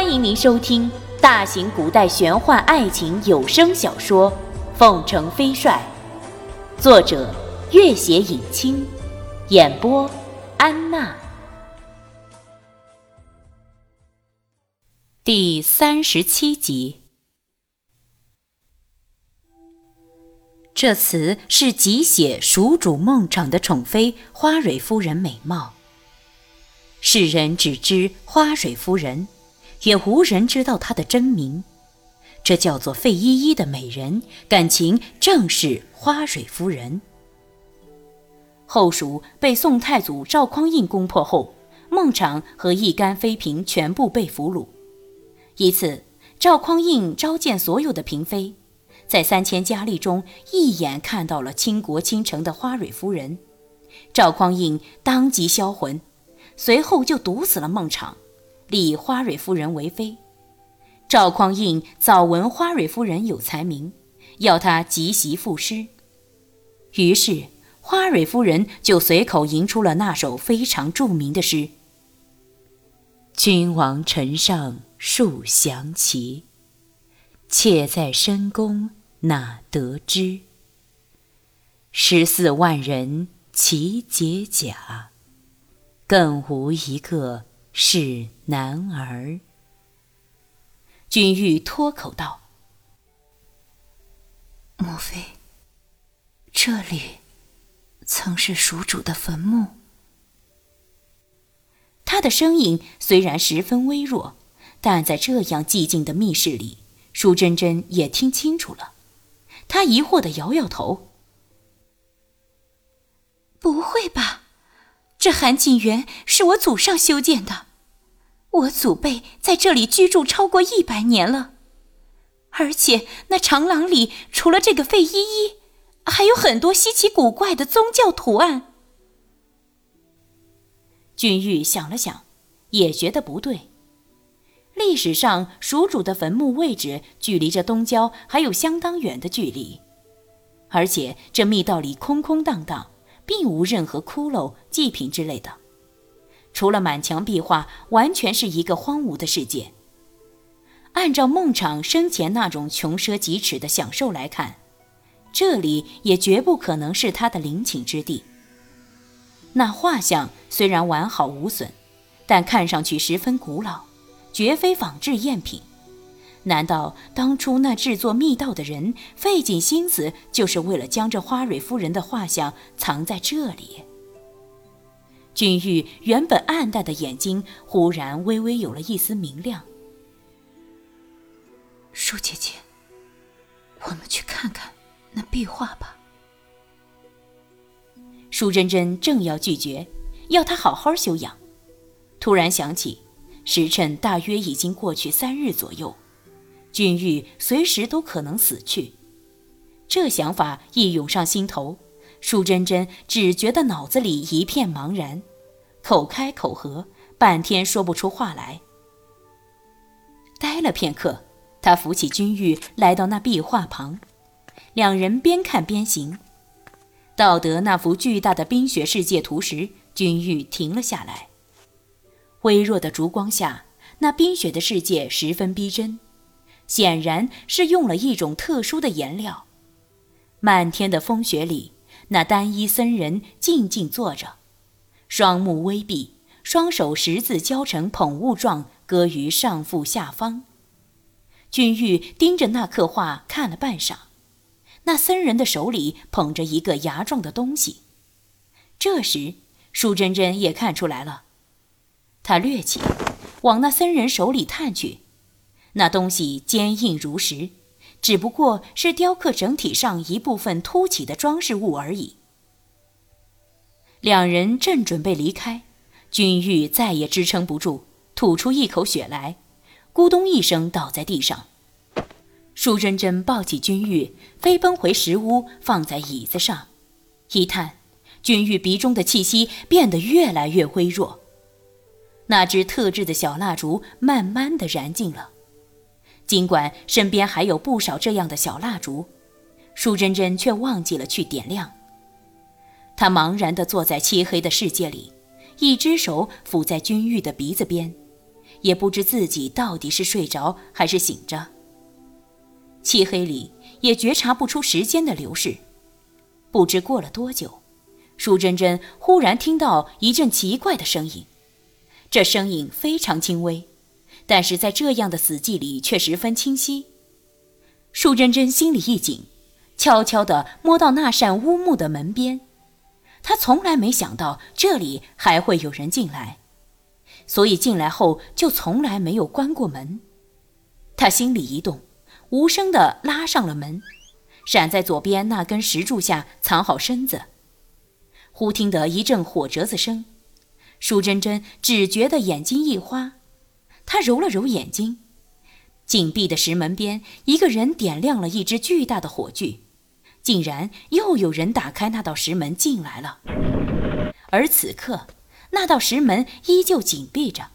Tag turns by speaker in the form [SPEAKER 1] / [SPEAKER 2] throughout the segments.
[SPEAKER 1] 欢迎您收听大型古代玄幻爱情有声小说《凤城飞帅》，作者：月写影清，演播：安娜。第三十七集。这词是集写蜀主孟昶的宠妃花蕊夫人美貌。世人只知花蕊夫人，也无人知道她的真名。这叫做费依依的美人，感情正是花蕊夫人。后蜀被宋太祖赵匡胤攻破后，孟昶和一干妃嫔全部被俘虏。一次，赵匡胤召见所有的嫔妃。在三千佳丽中，一眼看到了倾国倾城的花蕊夫人，赵匡胤当即销魂，随后就毒死了孟昶，立花蕊夫人为妃。赵匡胤早闻花蕊夫人有才名，要她即席赋诗，于是花蕊夫人就随口吟出了那首非常著名的诗：“君王臣上树降旗，妾在深宫。”哪得知？十四万人齐解甲，更无一个是男儿。君玉脱口道：“
[SPEAKER 2] 莫非这里曾是蜀主的坟墓？”
[SPEAKER 1] 他的声音虽然十分微弱，但在这样寂静的密室里，舒珍珍也听清楚了。他疑惑的摇摇头：“
[SPEAKER 2] 不会吧？这寒景园是我祖上修建的，我祖辈在这里居住超过一百年了。而且那长廊里除了这个费依依，还有很多稀奇古怪的宗教图案。”
[SPEAKER 1] 君玉想了想，也觉得不对。历史上，蜀主的坟墓位置距离这东郊还有相当远的距离，而且这密道里空空荡荡，并无任何骷髅、祭品之类的，除了满墙壁画，完全是一个荒芜的世界。按照孟昶生前那种穷奢极侈的享受来看，这里也绝不可能是他的陵寝之地。那画像虽然完好无损，但看上去十分古老。绝非仿制赝品，难道当初那制作密道的人费尽心思，就是为了将这花蕊夫人的画像藏在这里？君玉原本暗淡的眼睛忽然微微有了一丝明亮。
[SPEAKER 2] 舒姐姐，我们去看看那壁画吧。
[SPEAKER 1] 舒珍珍正要拒绝，要她好好休养，突然想起。时辰大约已经过去三日左右，君玉随时都可能死去。这想法一涌上心头，舒珍珍只觉得脑子里一片茫然，口开口合，半天说不出话来。呆了片刻，他扶起君玉，来到那壁画旁，两人边看边行。到得那幅巨大的冰雪世界图时，君玉停了下来。微弱的烛光下，那冰雪的世界十分逼真，显然是用了一种特殊的颜料。漫天的风雪里，那单衣僧人静静坐着，双目微闭，双手十字交成捧物状，搁于上腹下方。君玉盯着那刻画看了半晌，那僧人的手里捧着一个牙状的东西。这时，舒珍珍也看出来了。他掠起，往那僧人手里探去，那东西坚硬如石，只不过是雕刻整体上一部分凸起的装饰物而已。两人正准备离开，君玉再也支撑不住，吐出一口血来，咕咚一声倒在地上。舒珍珍抱起君玉，飞奔回石屋，放在椅子上，一探，君玉鼻中的气息变得越来越微弱。那只特制的小蜡烛慢慢的燃尽了，尽管身边还有不少这样的小蜡烛，舒珍珍却忘记了去点亮。她茫然地坐在漆黑的世界里，一只手抚在君玉的鼻子边，也不知自己到底是睡着还是醒着。漆黑里也觉察不出时间的流逝，不知过了多久，舒珍珍忽然听到一阵奇怪的声音，这声音非常轻微，但是在这样的死寂里却十分清晰。舒珍珍心里一紧，悄悄地摸到那扇乌木的门边，她从来没想到这里还会有人进来，所以进来后就从来没有关过门。她心里一动。无声地拉上了门，闪在左边那根石柱下藏好身子。忽听得一阵火折子声，舒珍珍只觉得眼睛一花，他揉了揉眼睛，紧闭的石门边，一个人点亮了一只巨大的火炬，竟然又有人打开那道石门进来了。而此刻，那道石门依旧紧闭着。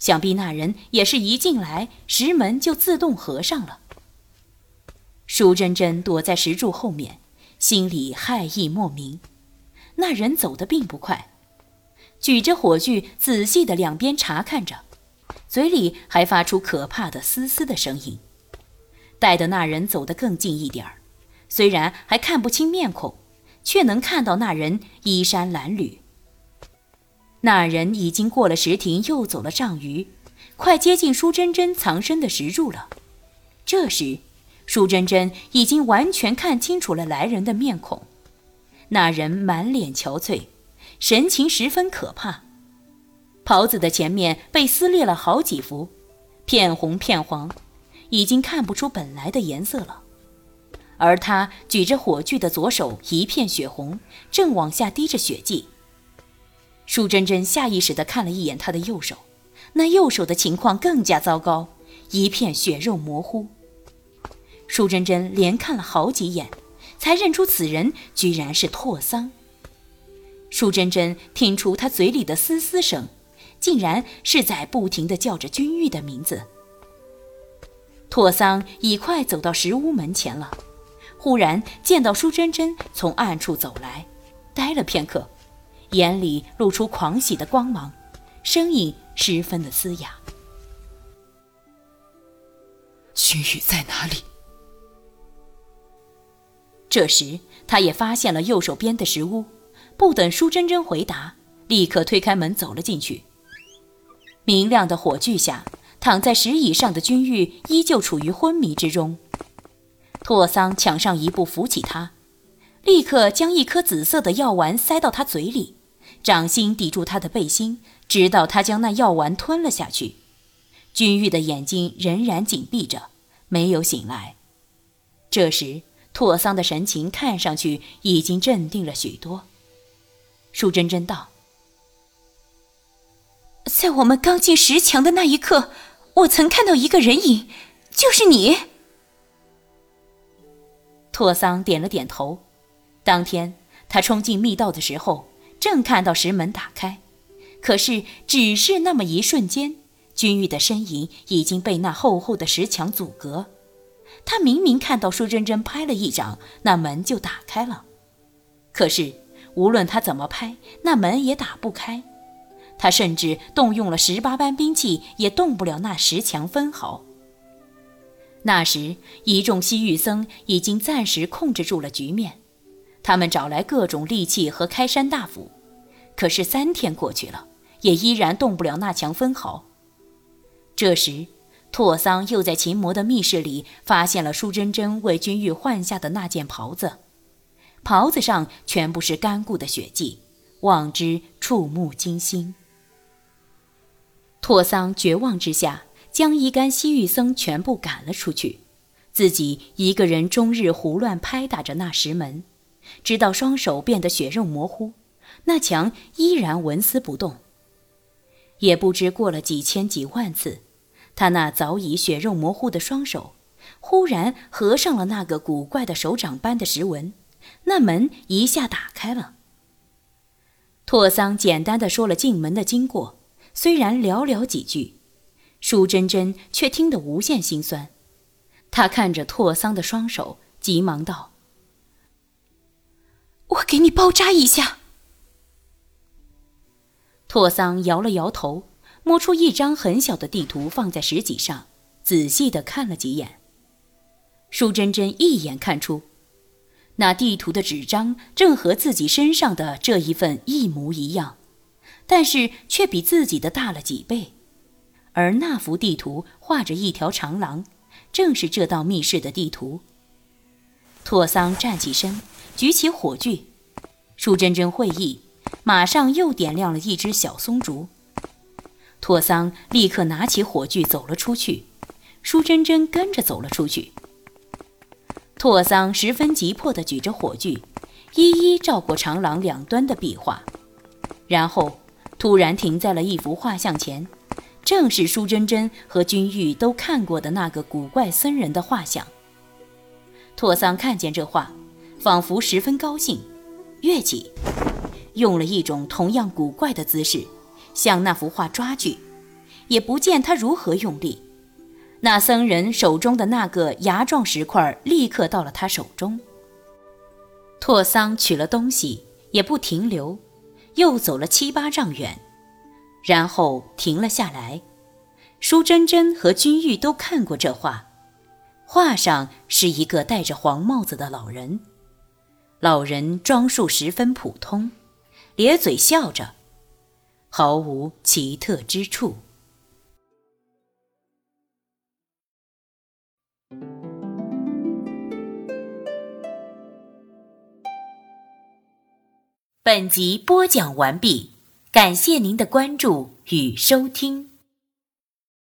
[SPEAKER 1] 想必那人也是一进来，石门就自动合上了。舒珍珍躲在石柱后面，心里害意莫名。那人走得并不快，举着火炬，仔细的两边查看着，嘴里还发出可怕的嘶嘶的声音。待得那人走得更近一点儿，虽然还看不清面孔，却能看到那人衣衫褴褛。那人已经过了石亭，又走了丈余，快接近舒珍珍藏身的石柱了。这时，舒珍珍已经完全看清楚了来人的面孔。那人满脸憔悴，神情十分可怕。袍子的前面被撕裂了好几幅，片红片黄，已经看不出本来的颜色了。而他举着火炬的左手一片血红，正往下滴着血迹。舒珍珍下意识地看了一眼他的右手，那右手的情况更加糟糕，一片血肉模糊。舒珍珍连看了好几眼，才认出此人居然是拓桑。舒珍珍听出他嘴里的嘶嘶声，竟然是在不停地叫着君玉的名字。拓桑已快走到石屋门前了，忽然见到舒珍珍从暗处走来，呆了片刻。眼里露出狂喜的光芒，声音十分的嘶哑。
[SPEAKER 3] 君玉在哪里？
[SPEAKER 1] 这时，他也发现了右手边的石屋，不等舒珍珍回答，立刻推开门走了进去。明亮的火炬下，躺在石椅上的君玉依旧处于昏迷之中。拓桑抢上一步扶起他，立刻将一颗紫色的药丸塞到他嘴里。掌心抵住他的背心，直到他将那药丸吞了下去。君玉的眼睛仍然紧闭着，没有醒来。这时，拓桑的神情看上去已经镇定了许多。舒珍珍道：“
[SPEAKER 2] 在我们刚进石墙的那一刻，我曾看到一个人影，就是你。”
[SPEAKER 1] 拓桑点了点头。当天，他冲进密道的时候。正看到石门打开，可是只是那么一瞬间，君玉的身影已经被那厚厚的石墙阻隔。他明明看到舒珍珍拍了一掌，那门就打开了。可是无论他怎么拍，那门也打不开。他甚至动用了十八般兵器，也动不了那石墙分毫。那时，一众西域僧已经暂时控制住了局面。他们找来各种利器和开山大斧，可是三天过去了，也依然动不了那墙分毫。这时，拓桑又在秦魔的密室里发现了舒珍珍为君玉换下的那件袍子，袍子上全部是干固的血迹，望之触目惊心。拓桑绝望之下，将一干西域僧全部赶了出去，自己一个人终日胡乱拍打着那石门。直到双手变得血肉模糊，那墙依然纹丝不动。也不知过了几千几万次，他那早已血肉模糊的双手，忽然合上了那个古怪的手掌般的石纹，那门一下打开了。拓桑简单的说了进门的经过，虽然寥寥几句，舒珍珍却听得无限心酸。她看着拓桑的双手，急忙道。
[SPEAKER 2] 我给你包扎一下。
[SPEAKER 1] 拓桑摇了摇头，摸出一张很小的地图放在石几上，仔细的看了几眼。舒珍珍一眼看出，那地图的纸张正和自己身上的这一份一模一样，但是却比自己的大了几倍。而那幅地图画着一条长廊，正是这道密室的地图。拓桑站起身，举起火炬。舒珍珍会意，马上又点亮了一支小松竹。拓桑立刻拿起火炬走了出去，舒珍珍跟着走了出去。拓桑十分急迫地举着火炬，一一照过长廊两端的壁画，然后突然停在了一幅画像前，正是舒珍珍和君玉都看过的那个古怪僧人的画像。拓桑看见这画，仿佛十分高兴，跃起，用了一种同样古怪的姿势，向那幅画抓去，也不见他如何用力。那僧人手中的那个牙状石块立刻到了他手中。拓桑取了东西，也不停留，又走了七八丈远，然后停了下来。舒珍珍和君玉都看过这画，画上是一个戴着黄帽子的老人，老人装束十分普通，咧嘴笑着，毫无奇特之处。本集播讲完毕，感谢您的关注与收听。